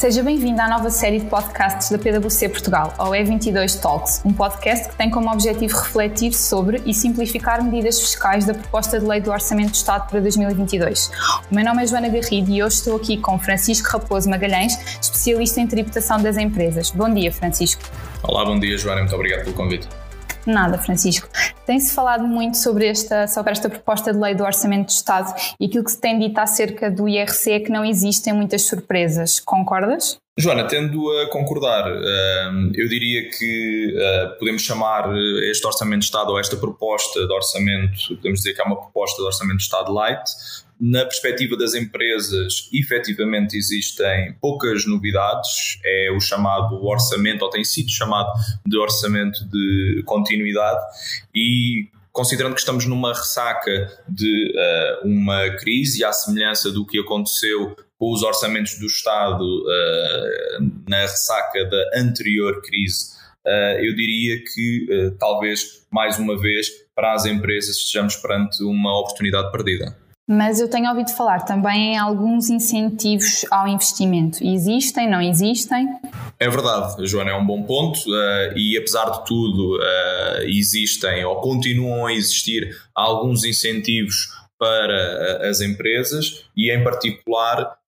Seja bem-vindo à nova série de podcasts da PwC Portugal, ao E22 Talks, um podcast que tem como objetivo refletir sobre e simplificar medidas fiscais da proposta de lei do Orçamento do Estado para 2022. O meu nome é Joana Garrido e hoje estou aqui com Francisco Raposo Magalhães, especialista em tributação das empresas. Bom dia, Francisco. Olá, bom dia, Joana. Muito obrigado pelo convite. Nada, Francisco. Tem-se falado muito sobre esta, sobre esta proposta de lei do Orçamento do Estado e aquilo que se tem dito acerca do IRC é que não existem muitas surpresas. Concordas? Joana, tendo a concordar, hum, eu diria que hum, podemos chamar este Orçamento de Estado ou esta proposta de orçamento, podemos dizer que é uma proposta de Orçamento de Estado light, na perspectiva das empresas, efetivamente existem poucas novidades, é o chamado orçamento, ou tem sido chamado de orçamento de continuidade, e considerando que estamos numa ressaca de uh, uma crise, à semelhança do que aconteceu os orçamentos do Estado uh, na ressaca da anterior crise, uh, eu diria que talvez mais uma vez para as empresas estejamos perante uma oportunidade perdida mas eu tenho ouvido falar também em alguns incentivos ao investimento. Existem, não existem? É verdade, Joana, é um bom ponto uh, e apesar de tudo uh, existem ou continuam a existir alguns incentivos para uh, as empresas e em particular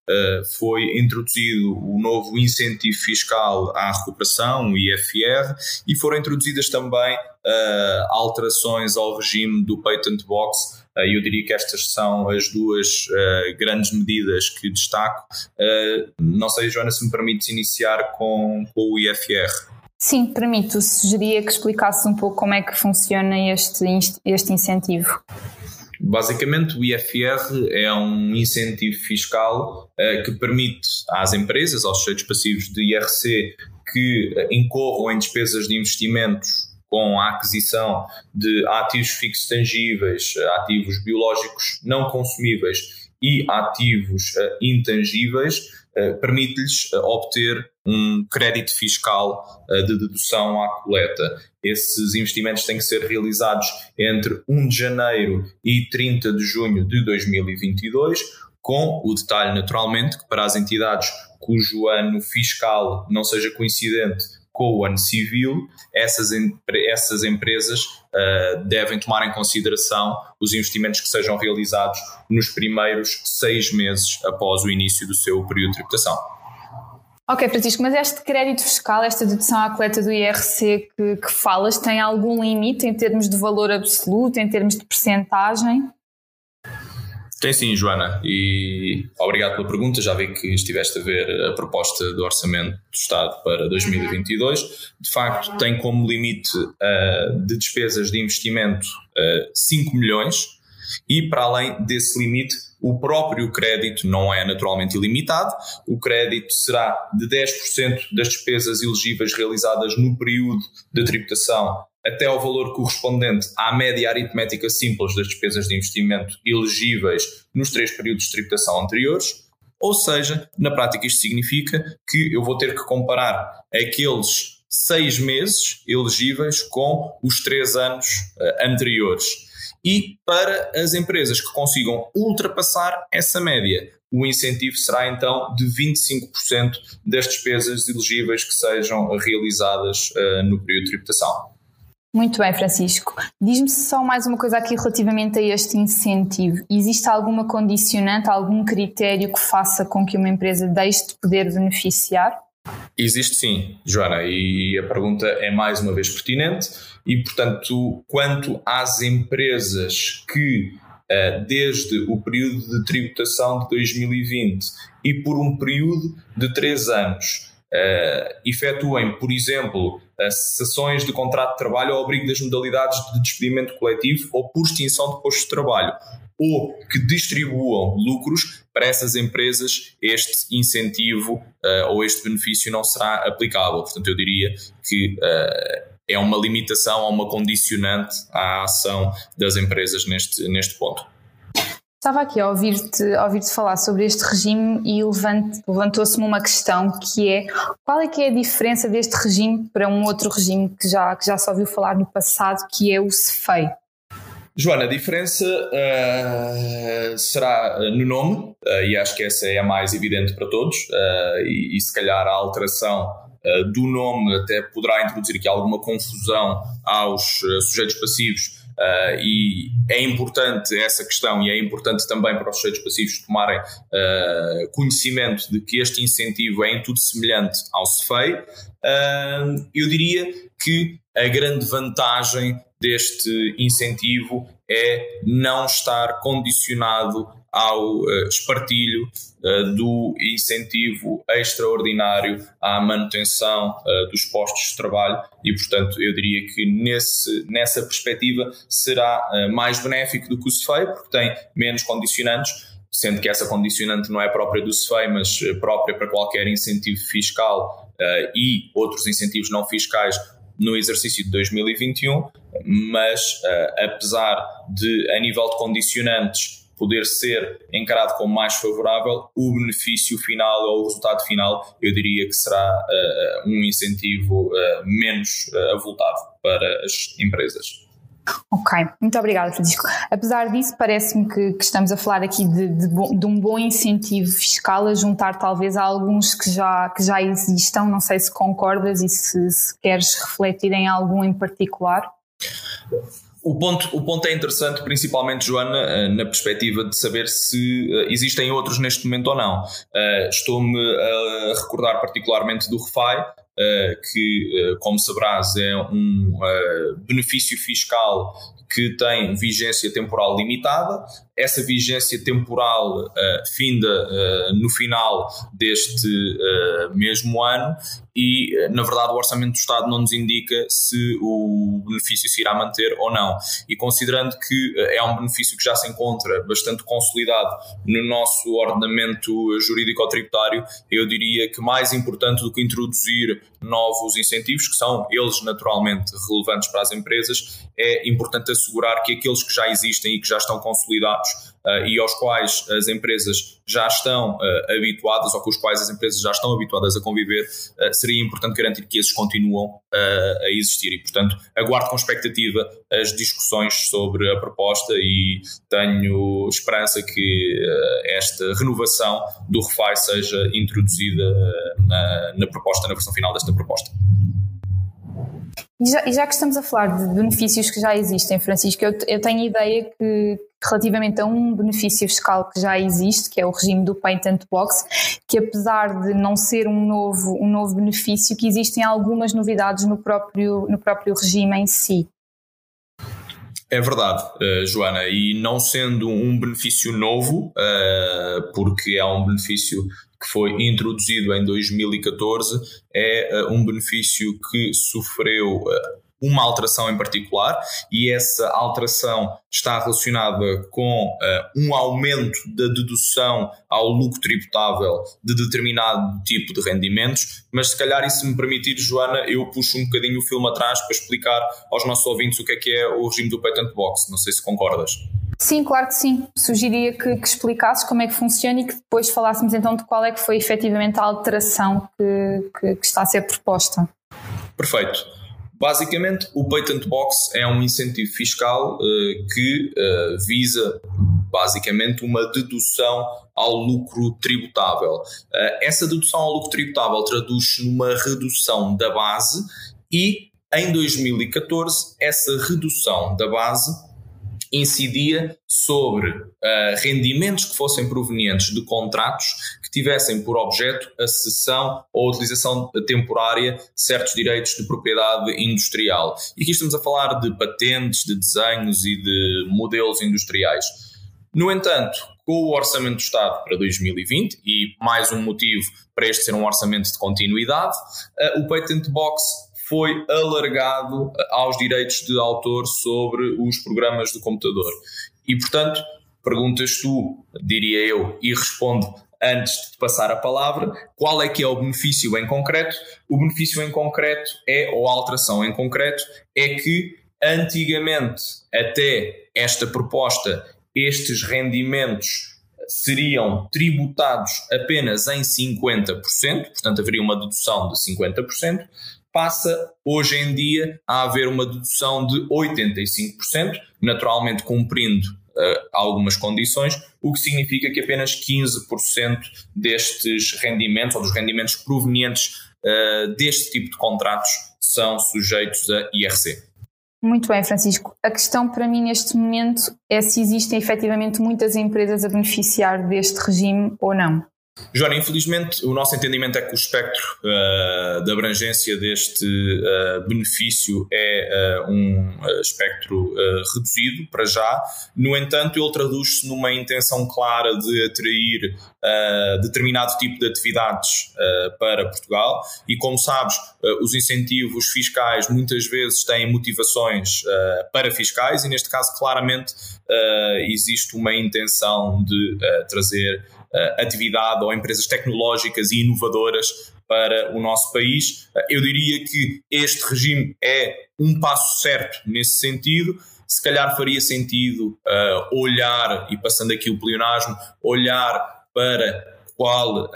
foi introduzido o novo incentivo fiscal à recuperação, o IFR, e foram introduzidas também alterações ao regime do Patent Box e eu diria que estas são as duas uh, grandes medidas que destaco. Uh, não sei, Joana, se me permites iniciar com, com o IFR. Sim, permito. Sugeria que explicasses um pouco como é que funciona este, este incentivo. Basicamente, o IFR é um incentivo fiscal uh, que permite às empresas, aos sujeitos passivos de IRC, que incorram em despesas de investimentos com a aquisição de ativos fixos tangíveis, ativos biológicos não consumíveis e ativos uh, intangíveis, permite-lhes uh, obter um crédito fiscal de dedução à coleta. Esses investimentos têm que ser realizados entre 1 de janeiro e 30 de junho de 2022, com o detalhe, naturalmente, que para as entidades cujo ano fiscal não seja coincidente com o ano civil, essas, essas empresas uh, devem tomar em consideração os investimentos que sejam realizados nos primeiros seis meses após o início do seu período de tributação. Ok, Francisco, mas este crédito fiscal, esta dedução à coleta do IRC que, que falas, tem algum limite em termos de valor absoluto, em termos de percentagem? Tem sim, Joana, e obrigado pela pergunta. Já vi que estiveste a ver a proposta do Orçamento do Estado para 2022. De facto, tem como limite uh, de despesas de investimento uh, 5 milhões, e para além desse limite, o próprio crédito não é naturalmente ilimitado. O crédito será de 10% das despesas elegíveis realizadas no período de tributação até ao valor correspondente à média aritmética simples das despesas de investimento elegíveis nos três períodos de tributação anteriores. Ou seja, na prática, isto significa que eu vou ter que comparar aqueles seis meses elegíveis com os três anos uh, anteriores. E para as empresas que consigam ultrapassar essa média, o incentivo será então de 25% das despesas elegíveis que sejam realizadas uh, no período de tributação. Muito bem, Francisco. Diz-me só mais uma coisa aqui relativamente a este incentivo. Existe alguma condicionante, algum critério que faça com que uma empresa deixe de poder beneficiar? Existe sim, Joana, e a pergunta é mais uma vez pertinente. E, portanto, quanto às empresas que, eh, desde o período de tributação de 2020 e por um período de três anos, uh, efetuem, por exemplo, cessações de contrato de trabalho ao abrigo das modalidades de despedimento coletivo ou por extinção de postos de trabalho, ou que distribuam lucros para essas empresas, este incentivo uh, ou este benefício não será aplicável. Portanto, eu diria que uh, é uma limitação, ou uma condicionante à ação das empresas neste, neste ponto. Estava aqui a ouvir-te ouvir falar sobre este regime e levantou-se-me uma questão que é qual é que é a diferença deste regime para um outro regime que já, que já se ouviu falar no passado, que é o CEFEI? Joana, a diferença uh, será no nome, uh, e acho que essa é a mais evidente para todos, uh, e, e, se calhar a alteração do nome até poderá introduzir aqui alguma confusão aos sujeitos passivos Uh, e é importante essa questão e é importante também para os sujeitos passivos tomarem uh, conhecimento de que este incentivo é em tudo semelhante ao CEFEI. Uh, eu diria que a grande vantagem deste incentivo é não estar condicionado ao uh, espartilho uh, do incentivo extraordinário à manutenção uh, dos postos de trabalho e, portanto, eu diria que nesse, nessa perspectiva será mais benéfico do que o CEFEI, porque tem menos condicionantes, sendo que essa condicionante não é própria do CEFEI, mas própria para qualquer incentivo fiscal e outros incentivos não fiscais no exercício de 2021, mas apesar de, a nível de condicionantes, poder ser encarado como mais favorável, o benefício final ou o resultado final, eu diria que será uh, um incentivo uh, menos uh, avultado para as empresas. Ok, muito obrigada, Francisco. Apesar disso, parece-me que, que, estamos a falar aqui de, de, de, um bom incentivo fiscal a juntar talvez a alguns que já, que já existam. Não sei se concordas e se, se queres refletir em algum em particular. O ponto, o ponto é interessante, principalmente, Joana, eh, na perspectiva de saber se eh, existem outros neste momento ou não. Eh, estou-me a recordar particularmente do REFAI, que, como sabrás, é um benefício fiscal que tem vigência temporal limitada. Essa vigência temporal uh, finda uh, no final deste uh, mesmo ano e, na verdade, o Orçamento do Estado não nos indica se o benefício se irá manter ou não. E considerando que é um benefício que já se encontra bastante consolidado no nosso ordenamento jurídico-tributário, eu diria que mais importante do que introduzir novos incentivos, que são eles naturalmente relevantes para as empresas, é importante assegurar que aqueles que já existem e que já estão consolidados uh, e aos quais as empresas já estão uh, habituadas ou com os quais as empresas já estão habituadas a conviver, uh, seria importante garantir que esses continuam a existir. E, portanto, aguardo com expectativa as discussões sobre a proposta e tenho esperança que esta renovação do REFAI seja introduzida na, na proposta, na versão final desta proposta. E já, e já, que estamos a falar de benefícios que já existem, Francisco, eu, eu tenho ideia que relativamente a um benefício fiscal que já existe, que é o regime do Patent Box, que apesar de não ser um novo, um novo benefício, que existem algumas novidades no próprio, no próprio regime em si. É verdade, uh, Joana, e não sendo um benefício novo, uh, porque é um benefício que foi introduzido em 2014, é uh, um benefício que sofreu uma alteração em particular e essa alteração está relacionada com uh, um aumento da dedução ao lucro tributável de determinado tipo de rendimentos, mas se calhar isso me permitir, Joana, eu puxo um bocadinho o filme atrás para explicar aos nossos ouvintes o que é que é o regime do patent box, não sei se concordas. Sim, claro que sim. Sugeria que, que, explicasses como é que funciona e que depois falássemos então de qual é que foi efetivamente a alteração que, que, que está a ser proposta. Perfeito. Basicamente, o Patent Box é um incentivo fiscal uh, que uh, visa basicamente uma dedução ao lucro tributável. Uh, essa dedução ao lucro tributável traduz-se numa redução da base e em 2014 essa redução da base incidia sobre uh, rendimentos que fossem provenientes de contratos tivessem por objeto a cessão ou a utilização temporária de certos direitos de propriedade industrial. E aqui estamos a falar de patentes, de desenhos e de modelos industriais. No entanto, com o Orçamento do Estado para 2020, e mais um motivo para este ser um orçamento de continuidade, uh, o Patent Box foi alargado aos direitos de autor sobre os programas do computador. E, portanto, perguntas tu, diria eu, e respondo antes de passar a palavra, qual é que é o benefício em concreto? O benefício em concreto é, ou a alteração em concreto, é que antigamente, até esta proposta, estes rendimentos seriam tributados apenas em 50%, portanto haveria uma dedução de 50%, passa hoje em dia a haver uma dedução de 85%, naturalmente cumprindo algumas condições, o que significa que apenas 15% destes rendimentos ou dos rendimentos provenientes uh, deste tipo de contratos são sujeitos a IRC. Muito bem, Francisco. A questão para mim neste momento é se existem efetivamente muitas empresas a beneficiar deste regime ou não. Joana, infelizmente o nosso entendimento é que o espectro uh, de abrangência deste uh, benefício é uh, um espectro reduzido para já. No entanto, ele traduz-se numa intenção clara de atrair determinado tipo de atividades para Portugal e, como sabes, os incentivos fiscais muitas vezes têm motivações para fiscais e, neste caso, claramente existe uma intenção de trazer atividade ou empresas tecnológicas e inovadoras para o nosso país. Uh, eu diria que este regime é um passo certo nesse sentido. Se calhar faria sentido uh, olhar, e passando aqui o pleonasmo, olhar para qual uh,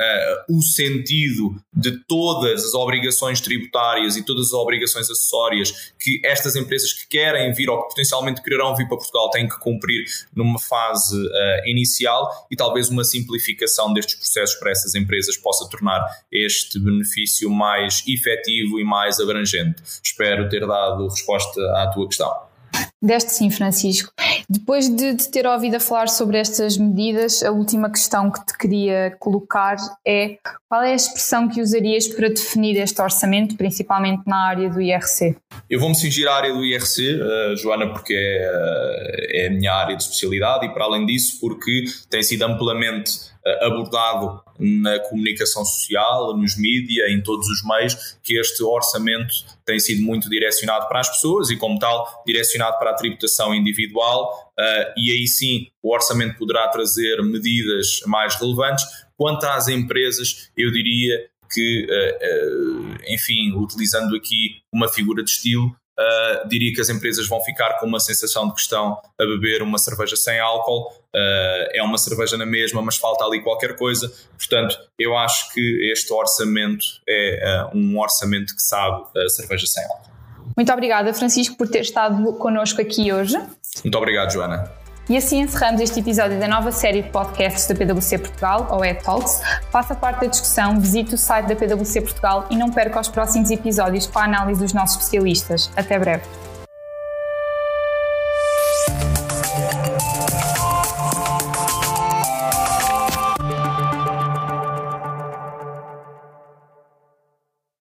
o sentido de todas as obrigações tributárias e todas as obrigações acessórias que estas empresas que querem vir ou que potencialmente quererão vir para Portugal têm que cumprir numa fase uh, inicial e talvez uma simplificação destes processos para essas empresas possa tornar este benefício mais efetivo e mais abrangente. Espero ter dado resposta à tua questão. Deste sim, Francisco. Depois de, de, ter ouvido a falar sobre estas medidas, a última questão que te queria colocar é qual é a expressão que usarias para definir este orçamento, principalmente na área do IRC? Eu vou-me cingir à área do IRC, eh, Joana, porque é, uh, é a minha área de especialidade e, para além disso, porque tem sido amplamente abordado na comunicação social, nos mídias, em todos os meios, que este orçamento tem sido muito direcionado para as pessoas e, como tal, direcionado para a tributação individual. Uh, e aí sim o orçamento poderá trazer medidas mais relevantes. Quanto às empresas, eu diria que, uh, enfim, utilizando aqui uma figura de estilo, Uh, diria que as empresas vão ficar com uma sensação de que estão a beber uma cerveja sem álcool. Uh, é uma cerveja na mesma, mas falta ali qualquer coisa. Portanto, eu acho que este orçamento é uh, um orçamento que sabe a cerveja sem álcool. Muito obrigada, Francisco, por ter estado connosco aqui hoje. Muito obrigado, Joana. E assim encerramos este episódio da nova série de podcasts da PwC Portugal, ou E-Talks. Faça parte da discussão, visite o site da PwC Portugal e não perca os próximos episódios com a análise dos nossos especialistas. Até breve.